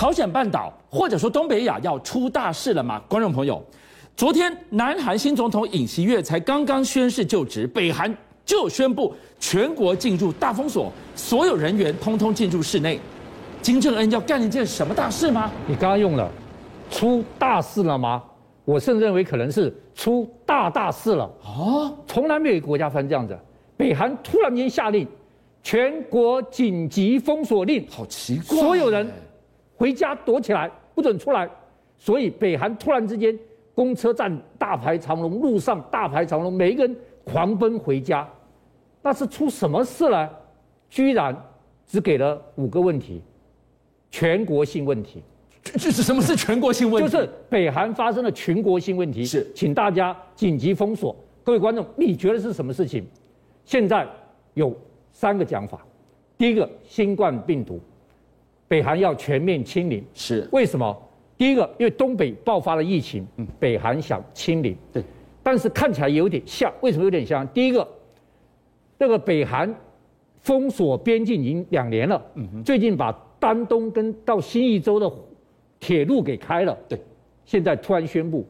朝鲜半岛或者说东北亚要出大事了吗？观众朋友，昨天南韩新总统尹锡悦才刚刚宣誓就职，北韩就宣布全国进入大封锁，所有人员通通进入室内。金正恩要干一件什么大事吗？你刚刚用了“出大事了吗”？我甚至认为可能是出大大事了。哦，从来没有一个国家发生这样子，北韩突然间下令。全国紧急封锁令，好奇怪！所有人回家躲起来，不准出来。所以北韩突然之间，公车站大排长龙，路上大排长龙，每一个人狂奔回家。那是出什么事了？居然只给了五个问题，全国性问题。这这是什么是全国性问题？就是北韩发生了全国性问题，是请大家紧急封锁。各位观众，你觉得是什么事情？现在有。三个讲法，第一个，新冠病毒，北韩要全面清零，是为什么？第一个，因为东北爆发了疫情，嗯，北韩想清零，对，但是看起来有点像，为什么有点像？第一个，那个北韩封锁边境已经两年了，嗯，最近把丹东跟到新义州的铁路给开了，对，现在突然宣布，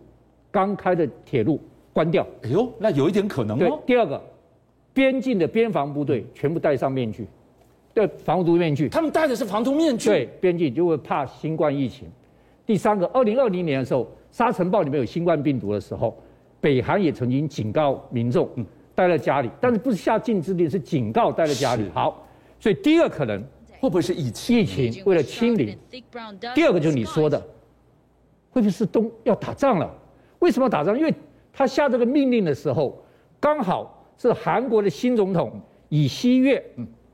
刚开的铁路关掉，哎呦，那有一点可能哦。对，第二个。边境的边防部队全部戴上面具，对，防毒面具。他们戴的是防毒面具。对，边境就会怕新冠疫情。第三个，二零二零年的时候，沙尘暴里面有新冠病毒的时候，北韩也曾经警告民众，嗯，待在家里，但是不是下禁制令，是警告待在家里。好，所以第一个可能会不会是疫情？疫情为了清零。第二个就是你说的，会不会是东要打仗了？为什么要打仗？因为他下这个命令的时候，刚好。是韩国的新总统尹锡悦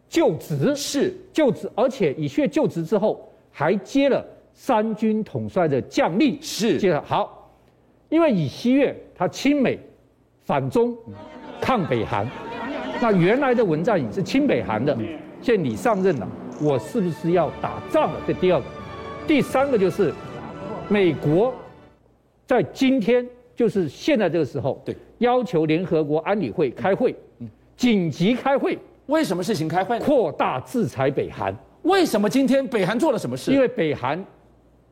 就职，是。就职，而且以血就职之后还接了三军统帅的将令，是。接了好，因为以西月他亲美、反中、抗北韩，那原来的文在寅是亲北韩的，现在你上任了，我是不是要打仗了？这第二个，第三个就是美国在今天。就是现在这个时候，对，要求联合国安理会开会，嗯，紧急开会。为什么事情开会？扩大制裁北韩。为什么今天北韩做了什么事？因为北韩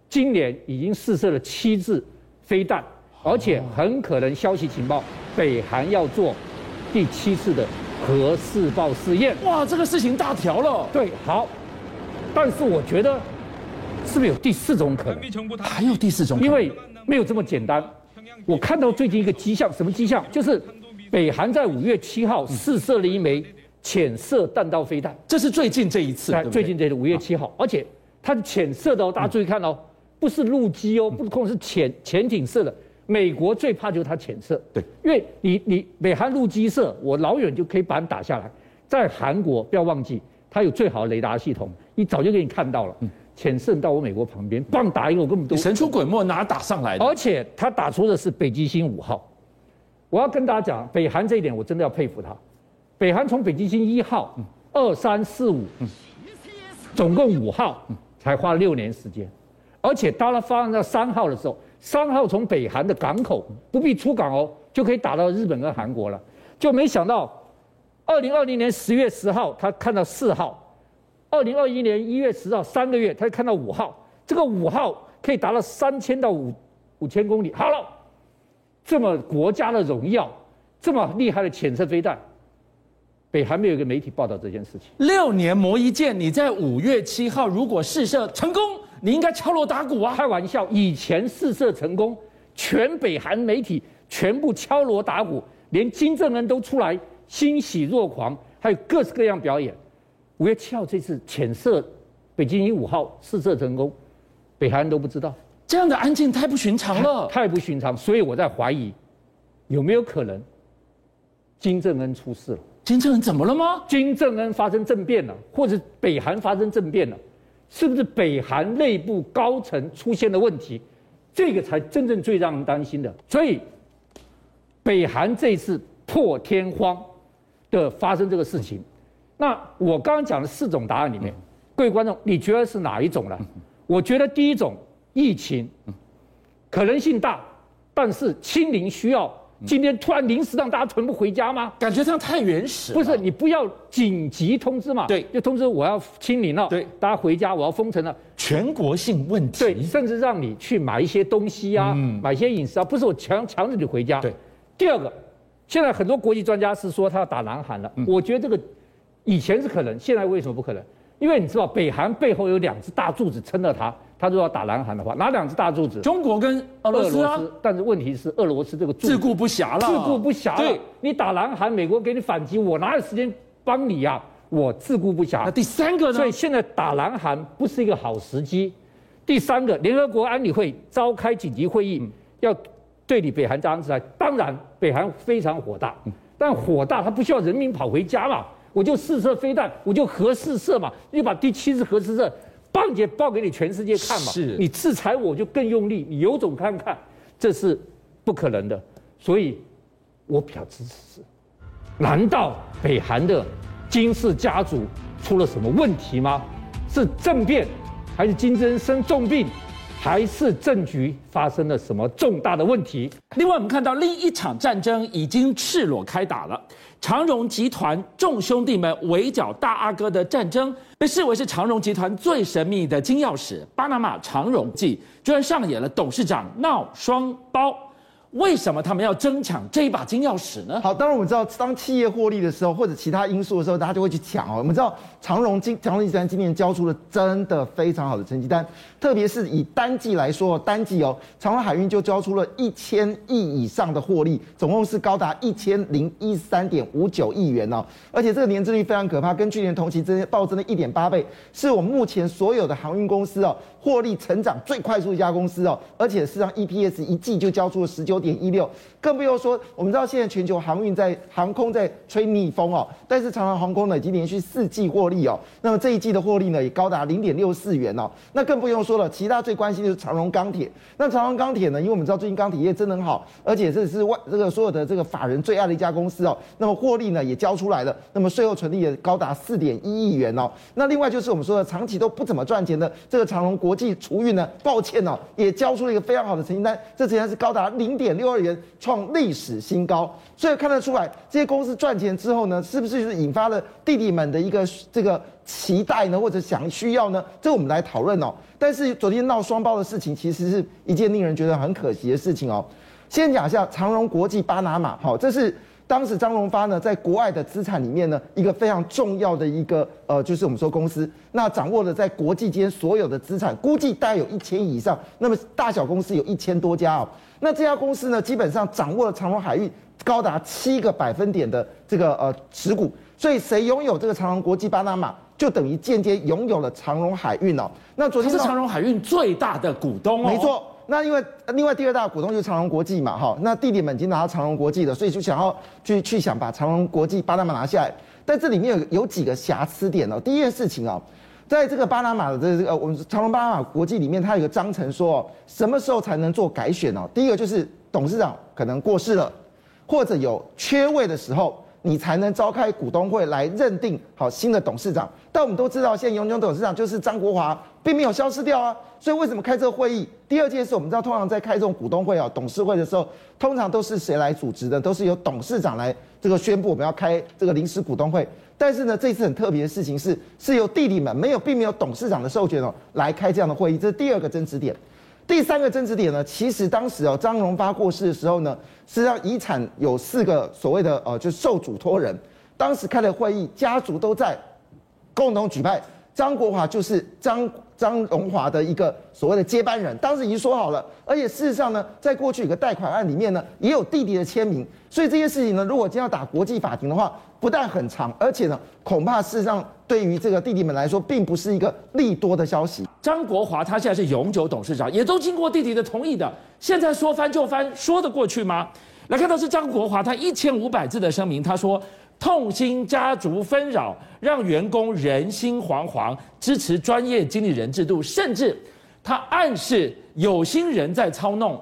今年已经试射了七次飞弹，而且很可能消息情报，北韩要做第七次的核试爆试验。哇，这个事情大条了。对，好，但是我觉得是不是有第四种可能？还有第四种可能？因为没有这么简单。我看到最近一个迹象，什么迹象？就是北韩在五月七号试射了一枚潜射弹道飞弹，这是最近这一次。最近这个五月七号，而且它是潜射的哦，大家注意看哦，不是陆基哦，不控是潜潜艇色的。美国最怕就是它潜射，对，因为你你北韩陆基射，我老远就可以把你打下来。在韩国不要忘记，它有最好的雷达系统，一早就给你看到了。浅色到我美国旁边，棒打一个，我根本都神出鬼没，哪打上来的？而且他打出的是北极星五号。我要跟大家讲，北韩这一点我真的要佩服他。北韩从北极星一号、二三四五，总共五号，才花六年时间。而且当他发射到三号的时候，三号从北韩的港口不必出港哦，就可以打到日本跟韩国了。就没想到，二零二零年十月十号，他看到四号。二零二一年一月十号，三个月，他就看到五号，这个五号可以达到三千到五五千公里。好了，这么国家的荣耀，这么厉害的潜射飞弹，北韩没有一个媒体报道这件事情。六年磨一剑，你在五月七号如果试射成功，你应该敲锣打鼓啊！开玩笑，以前试射成功，全北韩媒体全部敲锣打鼓，连金正恩都出来欣喜若狂，还有各式各样表演。五月七号这次潜射北京一五号试射成功，北韩人都不知道，这样的安静太不寻常了，太不寻常，所以我在怀疑，有没有可能金正恩出事了？金正恩怎么了吗？金正恩发生政变了，或者北韩发生政变了，是不是北韩内部高层出现了问题？这个才真正最让人担心的。所以，北韩这次破天荒的发生这个事情。那我刚刚讲的四种答案里面，各位观众，你觉得是哪一种呢？我觉得第一种疫情可能性大，但是清零需要今天突然临时让大家全部回家吗？感觉这样太原始。不是，你不要紧急通知嘛？对，就通知我要清零了，对，大家回家，我要封城了，全国性问题。对，甚至让你去买一些东西啊，嗯、买一些饮食啊，不是我强强制你回家。对，第二个，现在很多国际专家是说他要打南韩了，嗯、我觉得这个以前是可能，现在为什么不可能？因为你知道，北韩背后有两只大柱子撑着他。他如果要打南韩的话，哪两只大柱子？中国跟俄罗斯啊。但是问题是，俄罗斯这个自顾不暇了。自顾不暇了。对，你打南韩，美国给你反击，我哪有时间帮你呀、啊？我自顾不暇。那第三个呢？所以现在打南韩不是一个好时机。第三个，联合国安理会召开紧急会议，嗯、要对你北韩加强制裁。当然，北韩非常火大，但火大他不需要人民跑回家嘛？我就试射飞弹，我就核试射嘛，你把第七次核试射。报捷报给你全世界看嘛？是，你制裁我就更用力，你有种看看，这是不可能的。所以，我比较支持。难道北韩的金氏家族出了什么问题吗？是政变，还是金正恩生重病，还是政局发生了什么重大的问题？另外，我们看到另一场战争已经赤裸开打了。长荣集团众兄弟们围剿大阿哥的战争，被视为是长荣集团最神秘的金钥匙——巴拿马长荣记，居然上演了董事长闹双胞。为什么他们要争抢这一把金钥匙呢？好，当然我们知道，当企业获利的时候，或者其他因素的时候，大家就会去抢哦。我们知道长荣今长荣集团今年交出了真的非常好的成绩单，特别是以单季来说，单季哦，长荣海运就交出了一千亿以上的获利，总共是高达一千零一十三点五九亿元哦。而且这个年增率非常可怕，跟去年同期增暴增了一点八倍，是我们目前所有的航运公司哦获利成长最快速一家公司哦。而且事实上 EPS 一季就交出了十九点一六，更不用说，我们知道现在全球航运在航空在吹逆风哦，但是长荣航空呢已经连续四季获利哦，那么这一季的获利呢也高达零点六四元哦，那更不用说了，其他最关心的是长荣钢铁，那长荣钢铁呢，因为我们知道最近钢铁业真的很好，而且这是外这个所有的这个法人最爱的一家公司哦，那么获利呢也交出来了，那么税后纯利也高达四点一亿元哦，那另外就是我们说的长期都不怎么赚钱的这个长荣国际储运呢，抱歉哦，也交出了一个非常好的成绩单，这成绩单是高达零点六二元。创历史新高，所以看得出来，这些公司赚钱之后呢，是不是就是引发了弟弟们的一个这个期待呢，或者想需要呢？这我们来讨论哦。但是昨天闹双胞的事情，其实是一件令人觉得很可惜的事情哦。先讲一下长荣国际巴拿马，好，这是当时张荣发呢在国外的资产里面呢一个非常重要的一个呃，就是我们说公司，那掌握了在国际间所有的资产，估计大概有一千亿以上，那么大小公司有一千多家哦。那这家公司呢，基本上掌握了长荣海运高达七个百分点的这个呃持股，所以谁拥有这个长荣国际巴拿马，就等于间接拥有了长荣海运哦。那昨天是长荣海运最大的股东哦。没错，那因为另外第二大股东就是长荣国际嘛，哈，那弟弟们已经拿到长荣国际了，所以就想要去去想把长荣国际巴拿马拿下来，但这里面有有几个瑕疵点哦。第一件事情哦。在这个巴拿马的这个我们长荣巴拿马国际里面，它有个章程说，什么时候才能做改选呢？第一个就是董事长可能过世了，或者有缺位的时候，你才能召开股东会来认定好新的董事长。但我们都知道，现在永久董事长就是张国华，并没有消失掉啊。所以为什么开这个会议？第二件事，我们知道，通常在开这种股东会啊、董事会的时候，通常都是谁来组织的？都是由董事长来这个宣布我们要开这个临时股东会。但是呢，这次很特别的事情是，是由弟弟们没有，并没有董事长的授权哦，来开这样的会议，这是第二个争执点。第三个争执点呢，其实当时哦，张荣发过世的时候呢，实际上遗产有四个所谓的呃，就受嘱托人，当时开的会议，家族都在，共同举办，张国华就是张。张荣华的一个所谓的接班人，当时已经说好了，而且事实上呢，在过去有个贷款案里面呢，也有弟弟的签名，所以这些事情呢，如果今天要打国际法庭的话，不但很长，而且呢，恐怕事实上对于这个弟弟们来说，并不是一个利多的消息。张国华他现在是永久董事长，也都经过弟弟的同意的，现在说翻就翻，说得过去吗？来看到是张国华，他一千五百字的声明，他说。痛心家族纷扰，让员工人心惶惶，支持专业经理人制度，甚至他暗示有心人在操弄。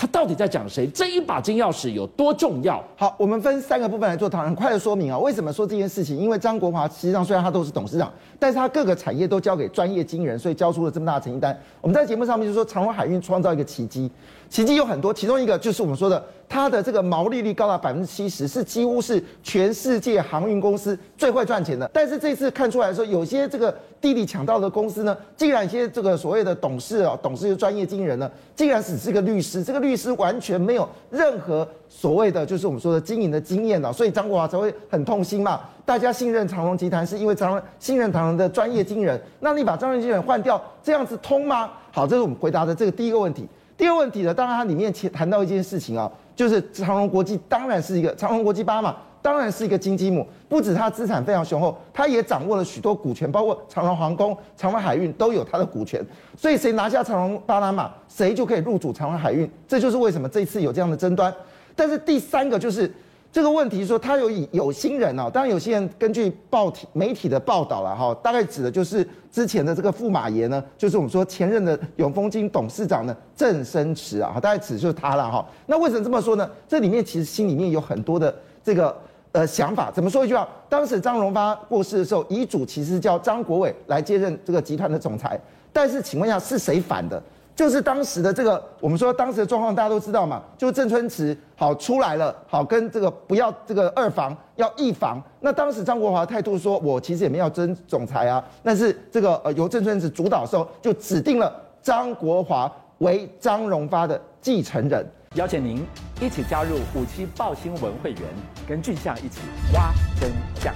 他到底在讲谁？这一把金钥匙有多重要？好，我们分三个部分来做讨论，很快的说明啊。为什么说这件事情？因为张国华实际上虽然他都是董事长，但是他各个产业都交给专业经人，所以交出了这么大的成绩单。我们在节目上面就说长荣海运创造一个奇迹，奇迹有很多，其中一个就是我们说的它的这个毛利率高达百分之七十，是几乎是全世界航运公司最会赚钱的。但是这次看出来说，有些这个地利抢到的公司呢，竟然一些这个所谓的董事啊，董事专业经人呢，竟然只是个律师，这个律师完全没有任何所谓的就是我们说的经营的经验啊，所以张国华才会很痛心嘛。大家信任长隆集团，是因为长隆信任长隆的专业经人，那你把专业经理人换掉，这样子通吗？好，这是我们回答的这个第一个问题。第二个问题呢，当然它里面谈到一件事情啊，就是长荣国际当然是一个长荣国际八嘛，当然是一个金鸡母，不止它资产非常雄厚，它也掌握了许多股权，包括长荣航空、长荣海运都有它的股权，所以谁拿下长荣巴拿马，谁就可以入主长荣海运，这就是为什么这次有这样的争端。但是第三个就是。这个问题说他有有心人哦，当然有些人根据报体媒体的报道了哈，大概指的就是之前的这个驸马爷呢，就是我们说前任的永丰金董事长呢郑生池啊，大概指就是他了哈。那为什么这么说呢？这里面其实心里面有很多的这个呃想法。怎么说一句话？当时张荣发过世的时候，遗嘱其实叫张国伟来接任这个集团的总裁，但是请问一下是谁反的？就是当时的这个，我们说当时的状况，大家都知道嘛。就郑春池好出来了，好跟这个不要这个二房，要一房。那当时张国华的态度说，我其实也没有争总裁啊，但是这个呃由郑春池主导的时候，就指定了张国华为张荣发的继承人。邀请您一起加入五七报新闻会员，跟俊相一起挖真相。